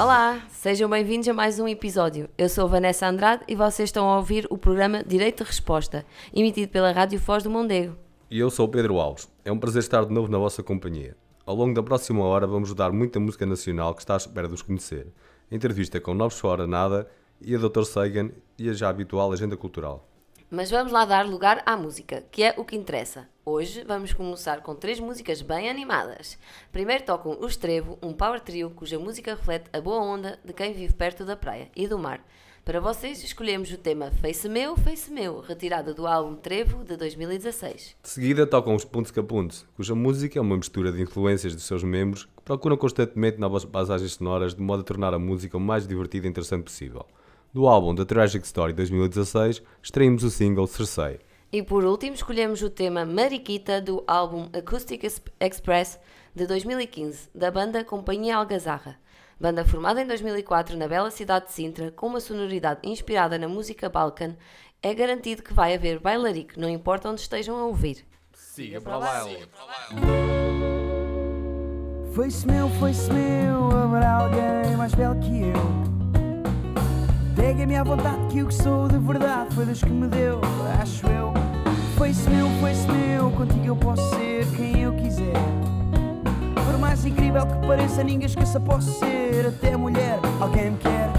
Olá, sejam bem-vindos a mais um episódio. Eu sou Vanessa Andrade e vocês estão a ouvir o programa Direito de Resposta, emitido pela Rádio Foz do Mondego. E eu sou o Pedro Alves. É um prazer estar de novo na vossa companhia. Ao longo da próxima hora vamos dar muita música nacional que está à espera de os conhecer. Entrevista com Novos Fora Nada e a Dr. Sagan e a já habitual agenda cultural. Mas vamos lá dar lugar à música, que é o que interessa. Hoje vamos começar com três músicas bem animadas. Primeiro tocam o Estrevo, um power trio cuja música reflete a boa onda de quem vive perto da praia e do mar. Para vocês escolhemos o tema Face Meu, Face Meu, retirado do álbum Trevo de 2016. De seguida tocam os Puntos Capuntos, cuja música é uma mistura de influências dos seus membros que procuram constantemente novas passagens sonoras de modo a tornar a música o mais divertida e interessante possível. Do álbum The Tragic Story 2016, extraímos o single Cersei. E por último, escolhemos o tema Mariquita do álbum Acoustic Express de 2015, da banda Companhia Algazarra. Banda formada em 2004 na bela cidade de Sintra, com uma sonoridade inspirada na música Balkan, é garantido que vai haver bailarico, não importa onde estejam a ouvir. Siga para o baile. Foi-se meu, foi-se meu, haverá alguém mais belo que eu. Pega-me à vontade que o que sou de verdade foi Deus que me deu, acho eu. Foi-se meu, foi-se meu, contigo eu posso ser quem eu quiser. Por mais incrível que pareça, ninguém esqueça, posso ser até mulher. Alguém me quer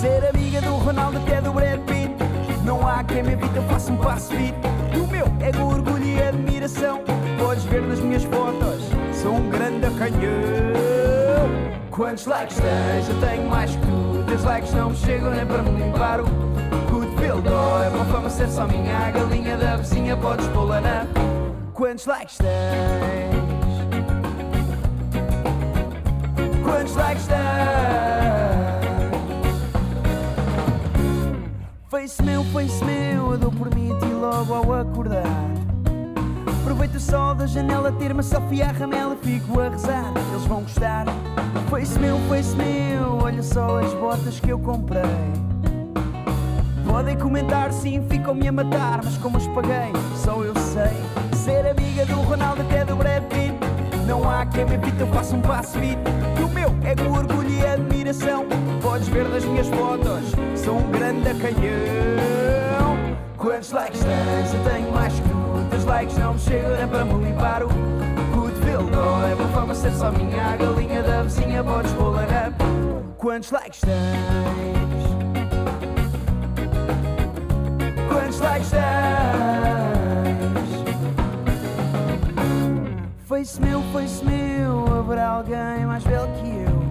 ser amiga do Ronaldo, até do Brad Pitt. Não há quem me evite, eu faço um passo fit. E o meu é orgulho e admiração. Podes ver nas minhas fotos, sou um grande canhão. Quantos likes tens? Eu tenho mais que Teus likes não me chegam nem para me limpar o cotovelo. Oh, é bom fama ser só minha. A galinha da vizinha podes pô-la na. Quantos likes tens? Quantos likes tens? Face meu, face meu, eu dou por mim e logo ao acordar. Aproveito sol da janela, ter-me selfie à ramela, fico a rezar, eles vão gostar. Face meu, face meu, olha só as botas que eu comprei. Podem comentar, sim, ficam-me a matar, mas como as paguei, só eu sei. Ser amiga do Ronaldo até do Brad Pitt, não há quem me evite, eu faço um passo fit. E o meu é com orgulho e admiração, podes ver nas minhas fotos, sou um grande canhão. Quantos likes tens? Eu tenho mais que likes não me chegam para me limpar o cotovelo. Oh, é bom fama ser só minha. A galinha da vizinha podes pô-la na. Quantos likes tens? Quantos likes tens? Face meu, face meu, haverá alguém mais belo que eu.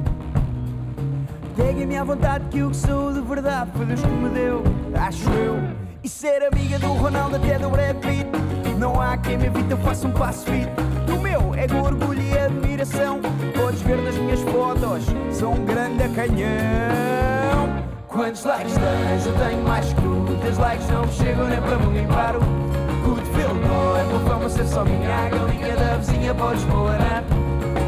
Peguem-me à vontade que o que sou de verdade foi Deus que me deu, acho eu. E ser amiga do Ronaldo até do Brad Pitt Não há quem me evite, eu faço um passo fit O meu é com orgulho e admiração. Podes ver nas minhas fotos, sou um grande canhão Quantos likes tens? Eu tenho mais que tu. Teus likes? Não me chegam nem para me limpar o cotovelo Oh, é por fama ser só minha galinha da vizinha podes na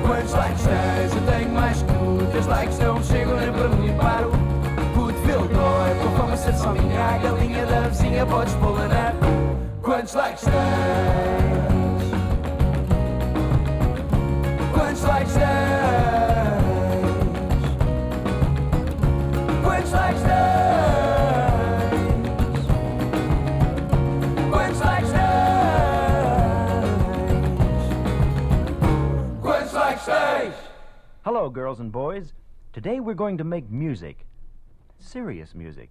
Quantos likes tens? Eu tenho mais que tu. Teus likes? Não me chegam nem para me limpar o cotovelo Oh, é por fama ser só minha galinha da vizinha podes pô-la na Quantos likes tens? Quantos likes tens? Quantos likes tens? Quantos likes tens? Quantos likes tens? Hello, girls and boys. Today we're going to make music. Serious music.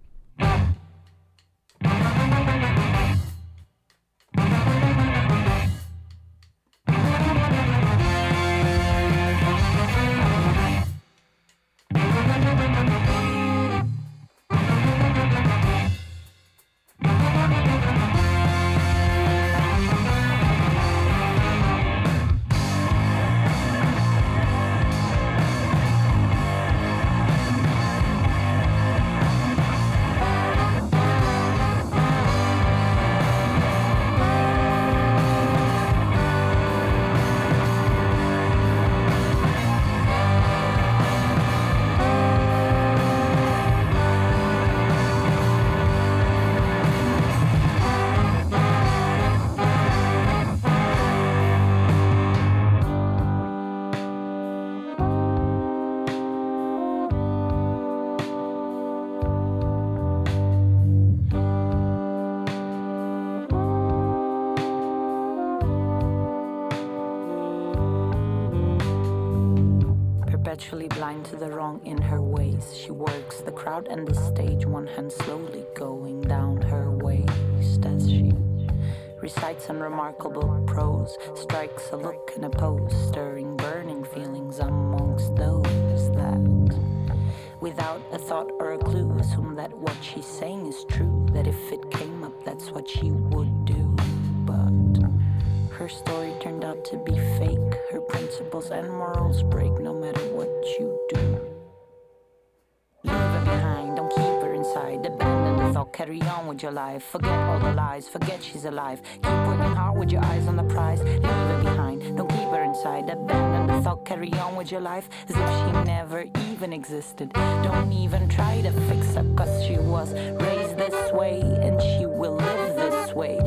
Perpetually blind to the wrong in her ways. She works the crowd and the stage, one hand slowly going down her waist as she recites unremarkable prose, strikes a look and a pose, stirring burning feelings amongst those that, without a thought or a clue, assume that what she's saying is true, that if it came up, that's what she would do. But her story turned out to be fake, her principles and morals break no matter what you do. Leave her behind, don't keep her inside. Abandon the thought, carry on with your life. Forget all the lies, forget she's alive. Keep working hard with your eyes on the prize. Leave her behind, don't keep her inside. Abandon the thought, carry on with your life as if she never even existed. Don't even try to fix her, cause she was raised this way and she will live this way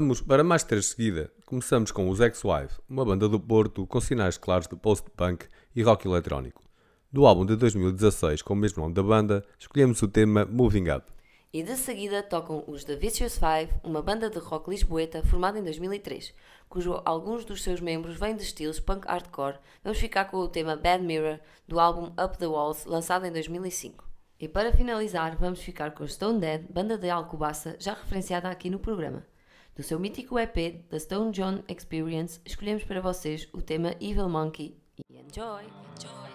Vamos para mais três seguida. Começamos com os Ex-Wife, uma banda do Porto com sinais claros de post-punk e rock eletrónico. Do álbum de 2016 com o mesmo nome da banda, escolhemos o tema Moving Up. E de seguida tocam os The Vicious Five, uma banda de rock lisboeta formada em 2003, cujo alguns dos seus membros vêm de estilos punk hardcore. Vamos ficar com o tema Bad Mirror do álbum Up the Walls, lançado em 2005. E para finalizar, vamos ficar com Stone Dead, banda de Alcobaça, já referenciada aqui no programa. Do seu mítico EP, The Stone John Experience, escolhemos para vocês o tema Evil Monkey. E enjoy! enjoy.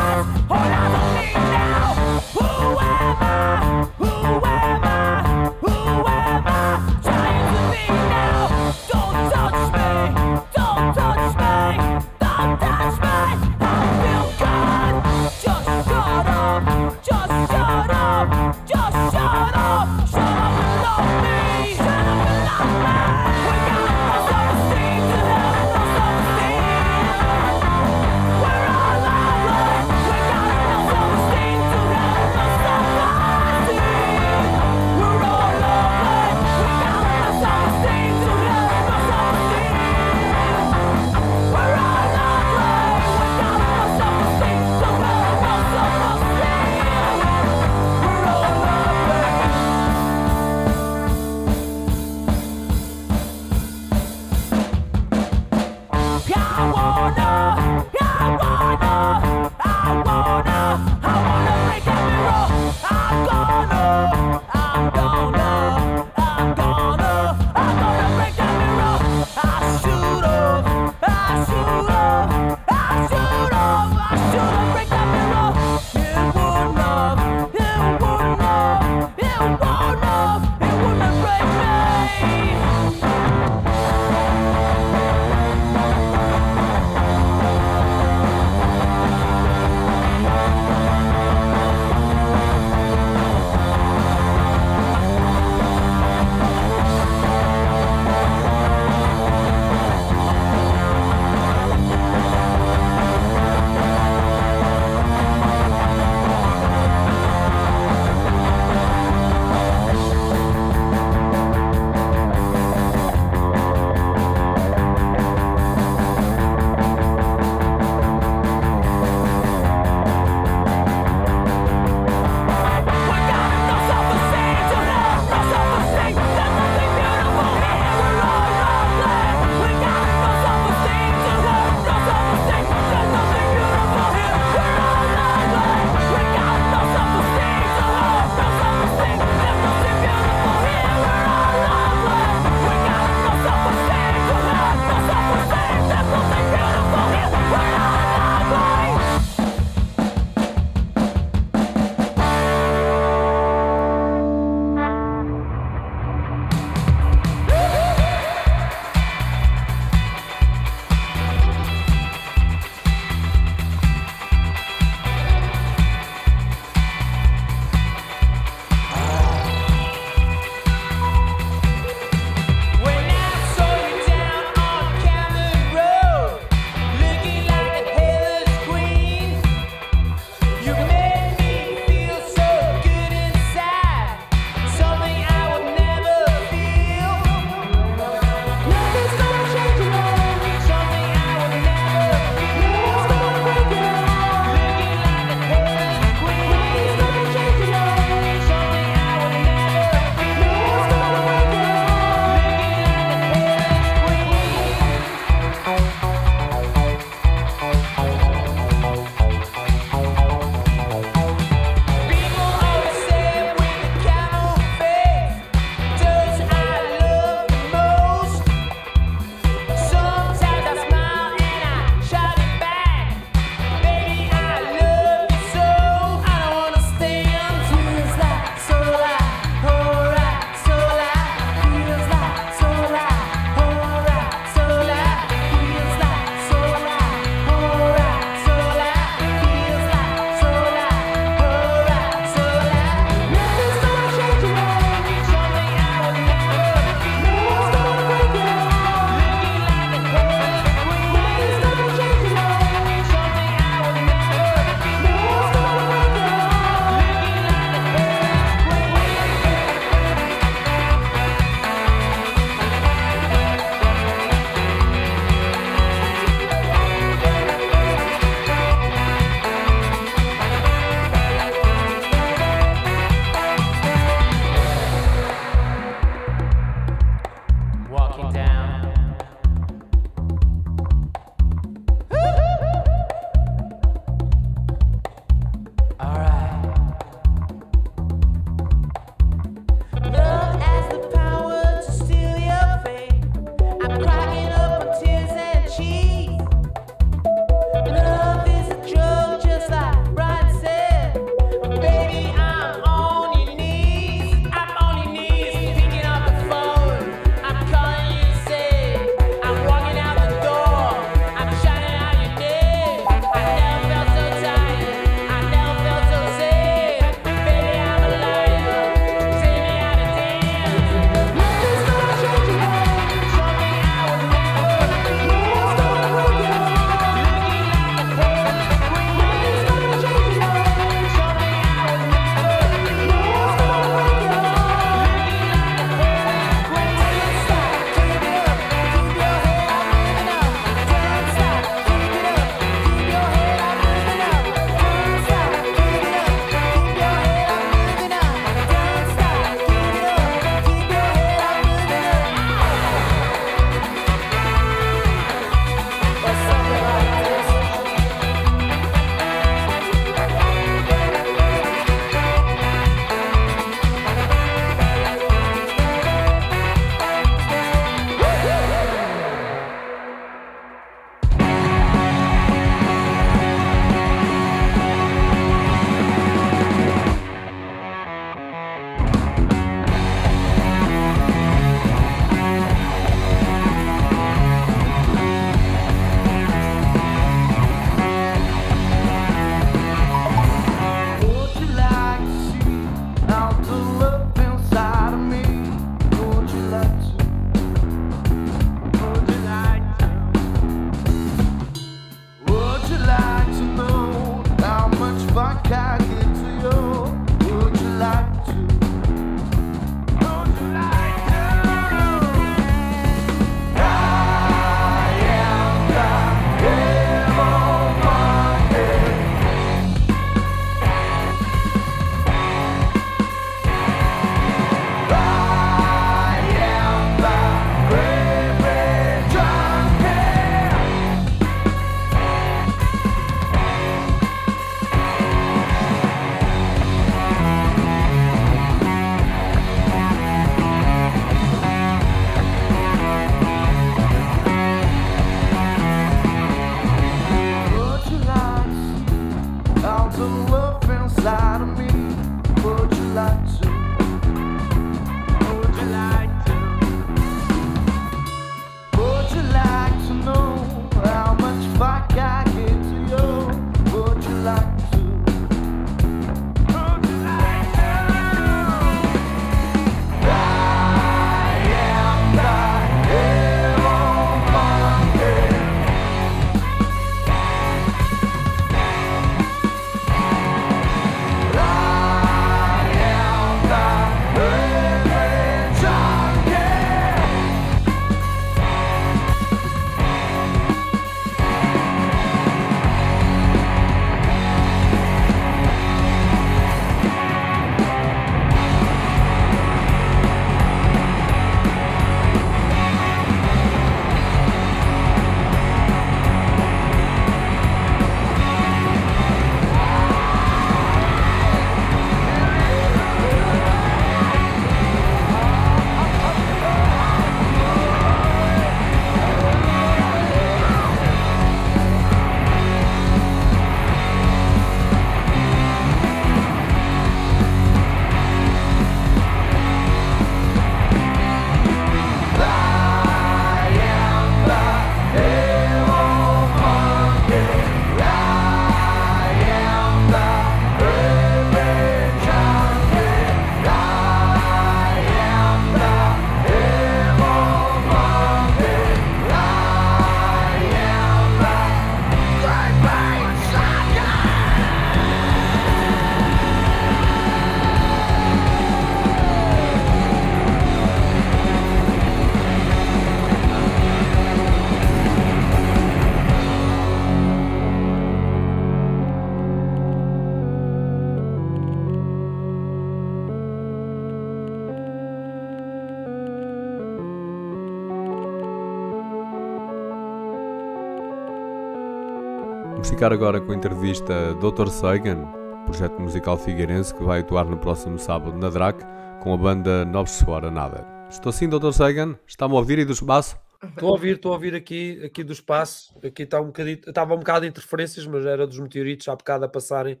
Ficar agora com a entrevista Dr. Sagan, projeto musical figueirense que vai atuar no próximo sábado na DRAC com a banda Nobres Suora Nada. Estou sim, Dr. Sagan? Está-me a ouvir e do espaço? Estou a ouvir, estou a ouvir aqui, aqui do espaço. Aqui está um bocadinho, estava um bocado de interferências, mas era dos meteoritos há bocado a passarem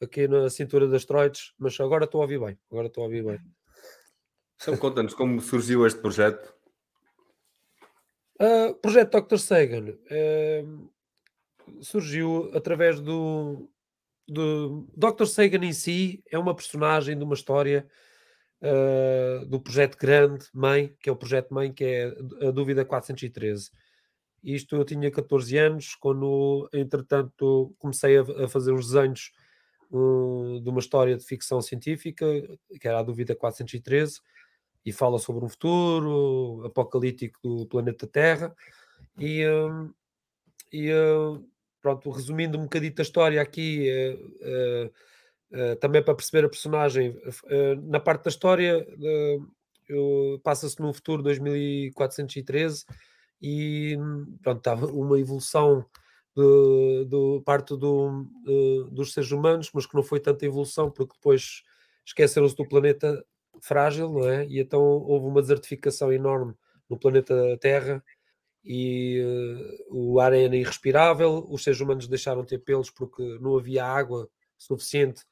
aqui na cintura das asteroides. Mas agora estou a ouvir bem. Agora estou a ouvir bem. Então conta-nos como surgiu este projeto. Uh, projeto Dr. Sagan uh, surgiu através do, do Dr. Sagan em si é uma personagem de uma história uh, do projeto grande Mãe, que é o projeto Mãe, que é a Dúvida 413. Isto eu tinha 14 anos, quando entretanto comecei a, a fazer os desenhos uh, de uma história de ficção científica, que era a Dúvida 413, e fala sobre um futuro apocalíptico do planeta Terra. E, uh, e pronto, resumindo um bocadinho a história aqui, Uh, também para perceber a personagem, uh, na parte da história uh, passa-se num futuro 2413 e pronto, estava uma evolução de, de parte do, dos seres humanos, mas que não foi tanta evolução porque depois esqueceram-se do planeta frágil, não é? E então houve uma desertificação enorme no planeta Terra e o ar era irrespirável, os seres humanos deixaram de ter pelos porque não havia água suficiente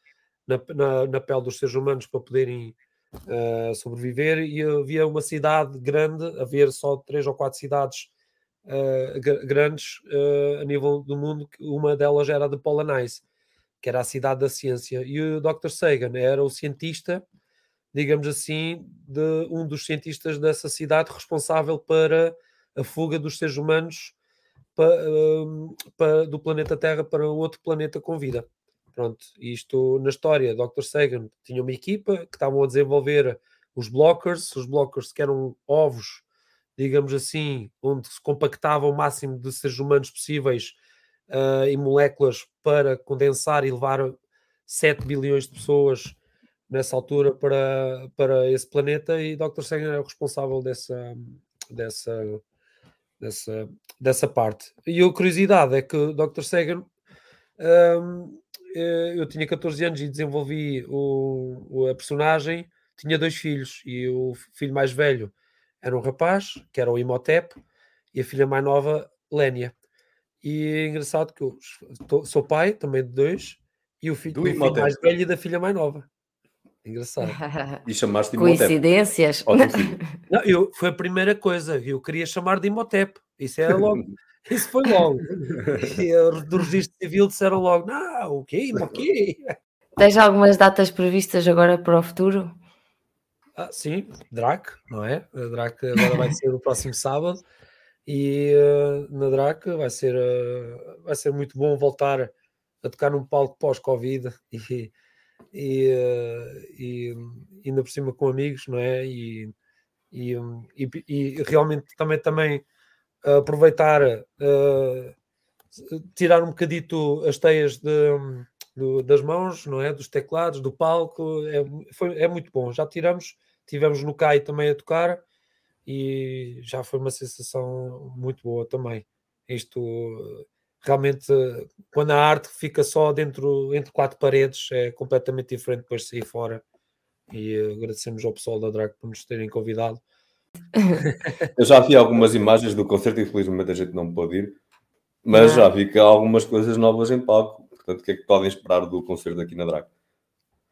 na, na, na pele dos seres humanos para poderem uh, sobreviver e havia uma cidade grande, haver só três ou quatro cidades uh, grandes uh, a nível do mundo, uma delas era a de Polanais, que era a cidade da ciência, e o Dr. Sagan era o cientista, digamos assim, de um dos cientistas dessa cidade responsável para a fuga dos seres humanos para, para, do planeta Terra para outro planeta com vida. Pronto, isto na história, Dr. Sagan tinha uma equipa que estavam a desenvolver os blockers, os blockers que eram ovos, digamos assim, onde se compactava o máximo de seres humanos possíveis uh, moléculas para condensar e levar 7 bilhões de pessoas nessa altura para, para esse planeta e Dr. Sagan era o responsável dessa, dessa, dessa, dessa parte. E a curiosidade é que o Dr. Sagan um, eh, eu tinha 14 anos e desenvolvi o, a personagem, tinha dois filhos e o filho mais velho era um rapaz, que era o Imhotep, e a filha mais nova, Lénia. E é engraçado que eu sou pai também de dois, e o filho, o filho mais velho e da filha mais nova. Engraçado. E chamaste Imhotep. Coincidências. Não, eu, foi a primeira coisa, eu queria chamar de Imhotep. Isso é logo. Isso foi logo. e do registro civil disseram logo: não, o quê? O quê? Tens algumas datas previstas agora para o futuro? Ah, sim, DRAC, não é? A DRAC agora vai ser o próximo sábado e uh, na DRAC vai ser, uh, vai ser muito bom voltar a tocar num palco pós-Covid e, e, e ainda por cima com amigos, não é? E, e, e, e realmente também, também aproveitar, uh, tirar um bocadito as teias de, das mãos, não é? Dos teclados, do palco, é, foi, é muito bom. Já tiramos, tivemos no CAI também a tocar e já foi uma sensação muito boa também. Isto realmente, quando a arte fica só dentro entre quatro paredes, é completamente diferente depois de sair fora. E agradecemos ao pessoal da Drag por nos terem convidado Eu já vi algumas imagens do concerto, infelizmente a gente não pôde ir, mas já vi que há algumas coisas novas em palco. Portanto, o que é que podem esperar do concerto aqui na Drag?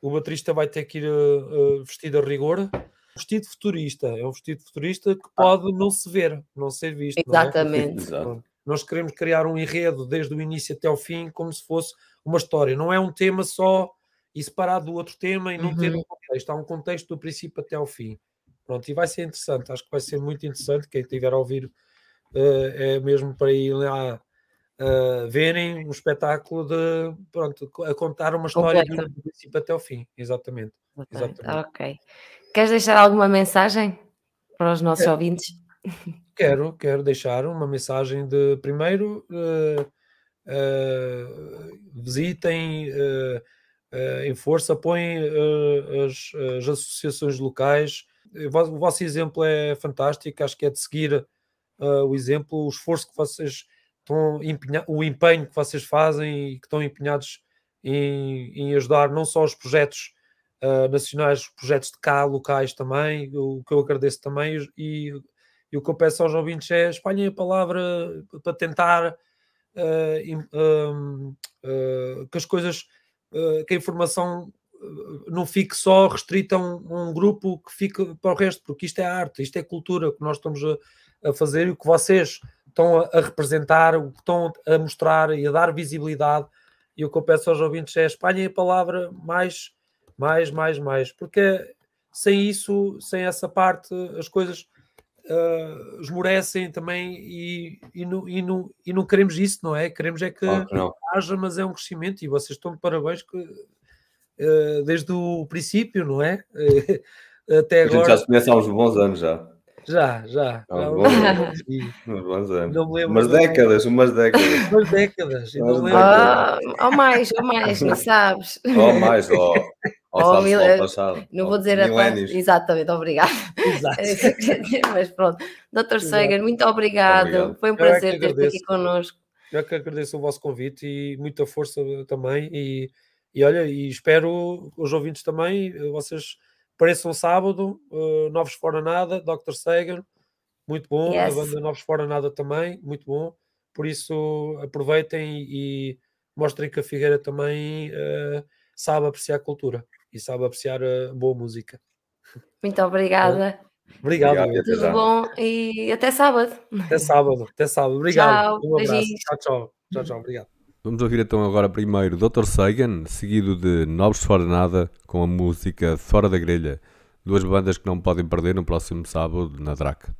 O baterista vai ter que ir uh, vestido a rigor. Vestido futurista, é um vestido futurista que pode não se ver, não ser visto. Exatamente. Não é? Nós queremos criar um enredo desde o início até o fim, como se fosse uma história. Não é um tema só e separado do outro tema e não uhum. ter um contexto. Há um contexto do princípio até ao fim. Pronto, e vai ser interessante, acho que vai ser muito interessante. Quem estiver a ouvir uh, é mesmo para ir lá uh, verem um espetáculo de pronto, a contar uma história do princípio até o fim, exatamente. exatamente. Ok. Queres deixar alguma mensagem para os nossos quero, ouvintes? Quero, quero deixar uma mensagem de primeiro uh, visitem em força, apoiem as, as associações locais. O vosso exemplo é fantástico, acho que é de seguir uh, o exemplo, o esforço que vocês estão empenha- o empenho que vocês fazem e que estão empenhados em, em ajudar não só os projetos uh, nacionais, os projetos de cá, locais também, o que eu agradeço também, e, e o que eu peço aos ouvintes é espalhem a palavra para tentar uh, uh, que as coisas, que a informação não fique só restrita a um, um grupo que fique para o resto, porque isto é arte, isto é cultura que nós estamos a, a fazer e o que vocês estão a, a representar, o que estão a mostrar e a dar visibilidade. E o que eu peço aos ouvintes é espalhem a palavra mais, mais, mais, mais, porque sem isso, sem essa parte, as coisas uh, esmorecem também e, e, não, e, não, e não queremos isso, não é? Queremos é que Claro que haja, mas é um crescimento e vocês estão de parabéns que, uh, desde o princípio, não é? Até A gente já agora, se conhece há uns bons anos já. já, já. Há uns bons anos. Uns bons anos. Não me lembro Umas décadas, umas décadas. umas décadas. não Ah, ou mais, ou mais, não sabes? Ou mais, Oh, sabes mil- passado. Não Ou vou dizer a. Exatamente, obrigado. Exato. Mas pronto, Dr. Sagan, muito obrigado. Obrigado. Foi um Eu é prazer ter-te aqui connosco. Eu que agradeço o vosso convite e muita força também. E, e olha, e espero os ouvintes também, eh, vocês apareçam sábado, eh, Novos Fora Nada, Dr. Sagan, muito bom. Yes. A banda Novos Fora Nada também, muito bom. Por isso, aproveitem e, e mostrem que a Figueira também eh, sabe apreciar a cultura e sabe apreciar a boa música. Muito obrigada. Obrigado. Obrigado, Tudo já. bom e até sábado. Até sábado. Até sábado. Obrigado. Tchau, um abraço. beijinhos. Tchau, tchau. Tchau, tchau. Obrigado. Vamos ouvir então agora primeiro Dr. Sagan, seguido de Novos Fora Nada, com a música Fora da Grelha. Duas bandas que não podem perder no próximo sábado na DRAC.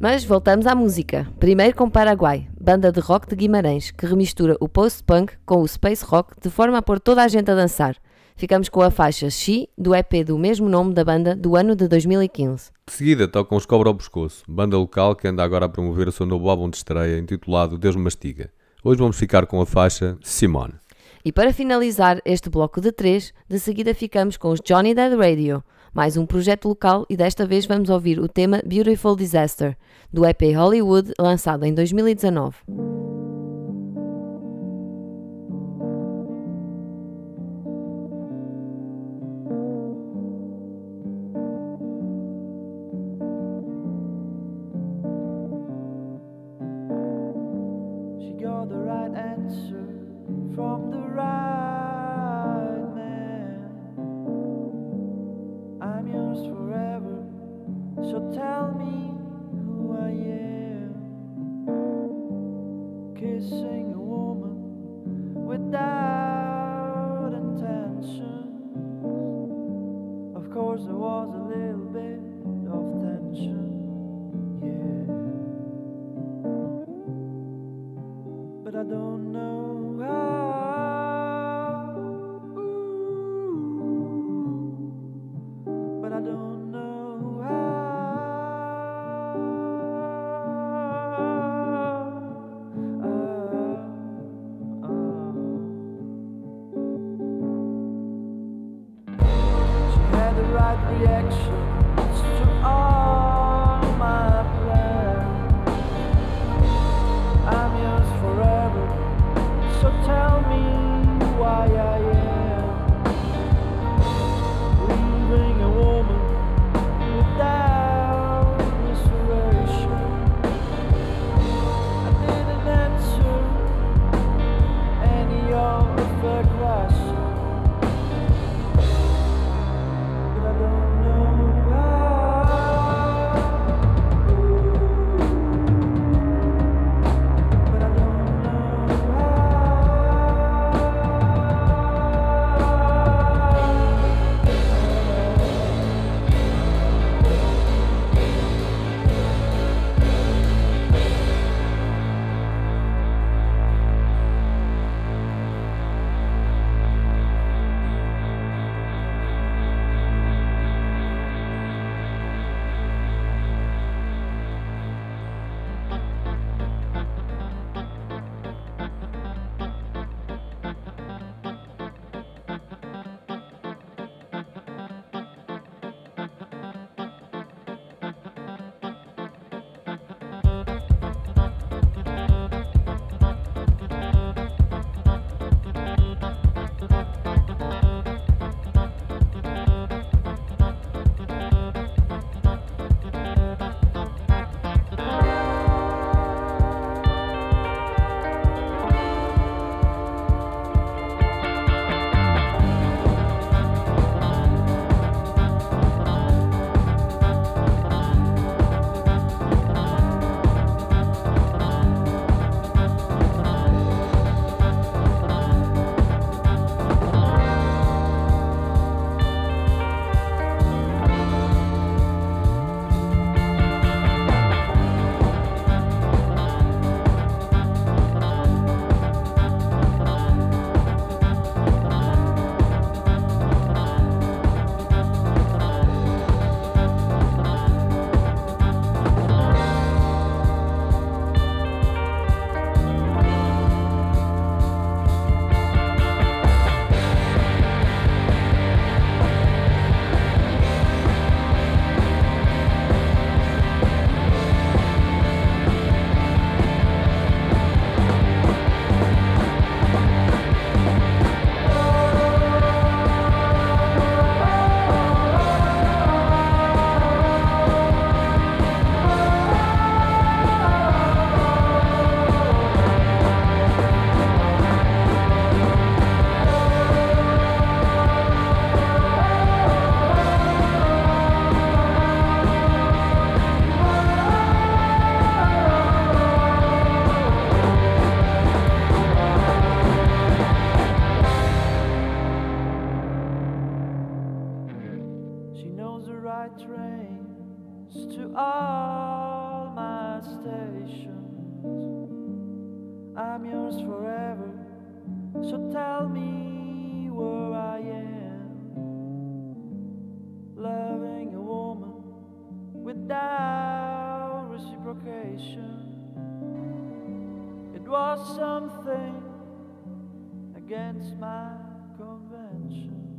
Mas voltamos à música. Primeiro com Paraguai, banda de rock de Guimarães, que remistura o post-punk com o space rock de forma a pôr toda a gente a dançar. Ficamos com a faixa She, do EP do mesmo nome da banda, do ano de 2015. De seguida tocam os Cobra ao Pescoço, banda local que anda agora a promover o seu novo álbum de estreia intitulado Deus me Mastiga. Hoje vamos ficar com a faixa Simone. E para finalizar este bloco de três, de seguida ficamos com os Johnny Dead Radio, mais um projeto local e desta vez vamos ouvir o tema Beautiful Disaster, do EP Hollywood, lançado em 2019. Against my convention.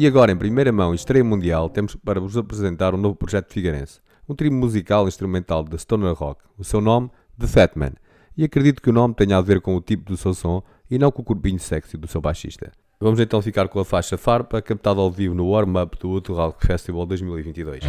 E agora, em primeira mão e estreia mundial, temos para vos apresentar um novo projeto Figueirense. Um trio musical instrumental de stoner rock. O seu nome, The Fat Man. E acredito que o nome tenha a ver com o tipo do seu som e não com o corpinho sexy do seu baixista. Vamos então ficar com a faixa Farpa, captada ao vivo no warm-up do Outro Rock Festival 2022.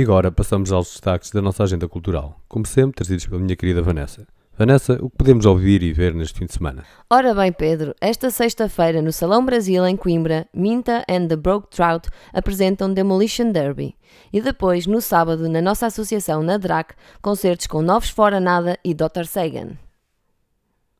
E agora passamos aos destaques da nossa agenda cultural, como sempre trazidos pela minha querida Vanessa. Vanessa, o que podemos ouvir e ver neste fim de semana? Ora bem, Pedro, esta sexta-feira no Salão Brasil, em Coimbra, Minta and the Broke Trout apresentam Demolition Derby. E depois, no sábado, na nossa associação na DRAC, concertos com Novos Fora Nada e Dr. Sagan.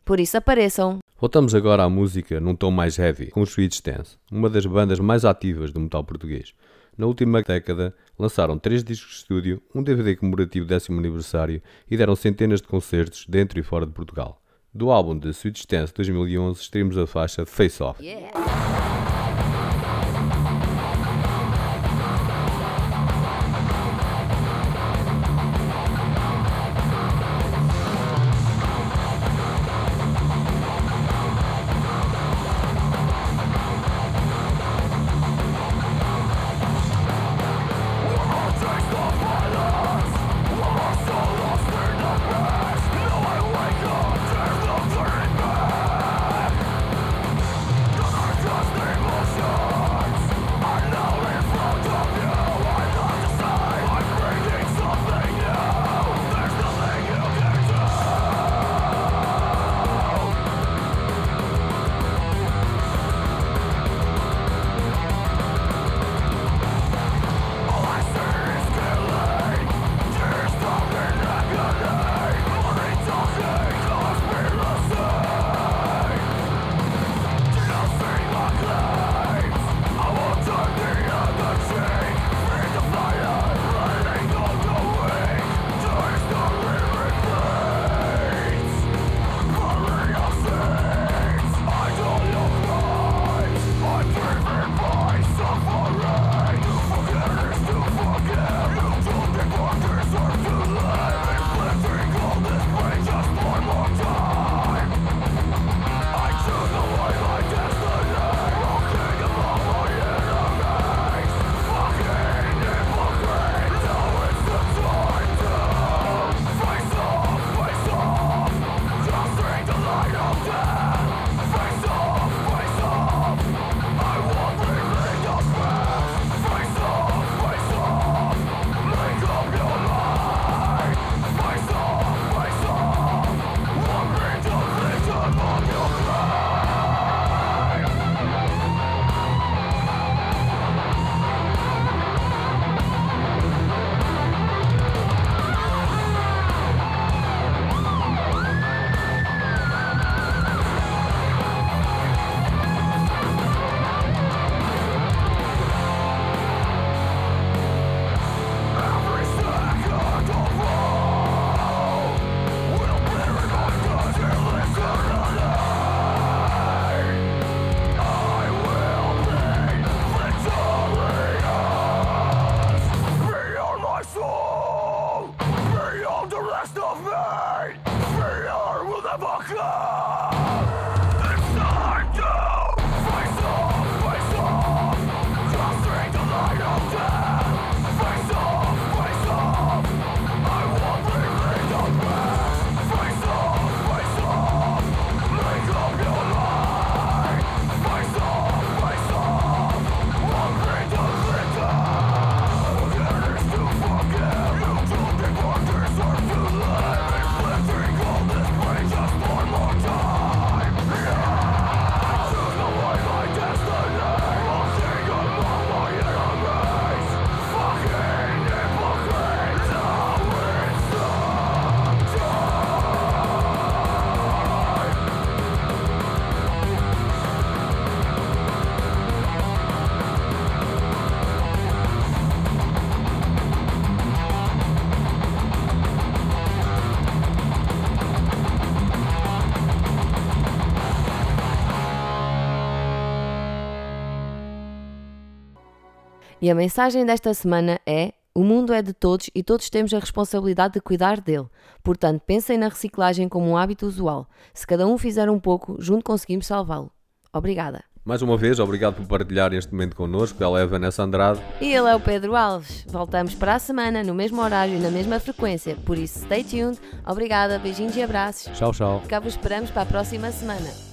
Por isso apareçam. Voltamos agora à música num tom mais heavy, com os Swedish Dance, uma das bandas mais ativas do metal português. Na última década, lançaram três discos de estúdio, um DVD comemorativo décimo aniversário e deram centenas de concertos dentro e fora de Portugal. Do álbum de Swedish Dance 2011, extraímos a faixa Face Off. E a mensagem desta semana é: o mundo é de todos e todos temos a responsabilidade de cuidar dele. Portanto, pensem na reciclagem como um hábito usual. Se cada um fizer um pouco, junto conseguimos salvá-lo. Obrigada. Mais uma vez, obrigado por partilhar este momento connosco. Ela é a Vanessa Andrade. E ele é o Pedro Alves. Voltamos para a semana, no mesmo horário e na mesma frequência. Por isso, stay tuned. Obrigada, beijinhos e abraços. Tchau, tchau. Cá vos esperamos para a próxima semana.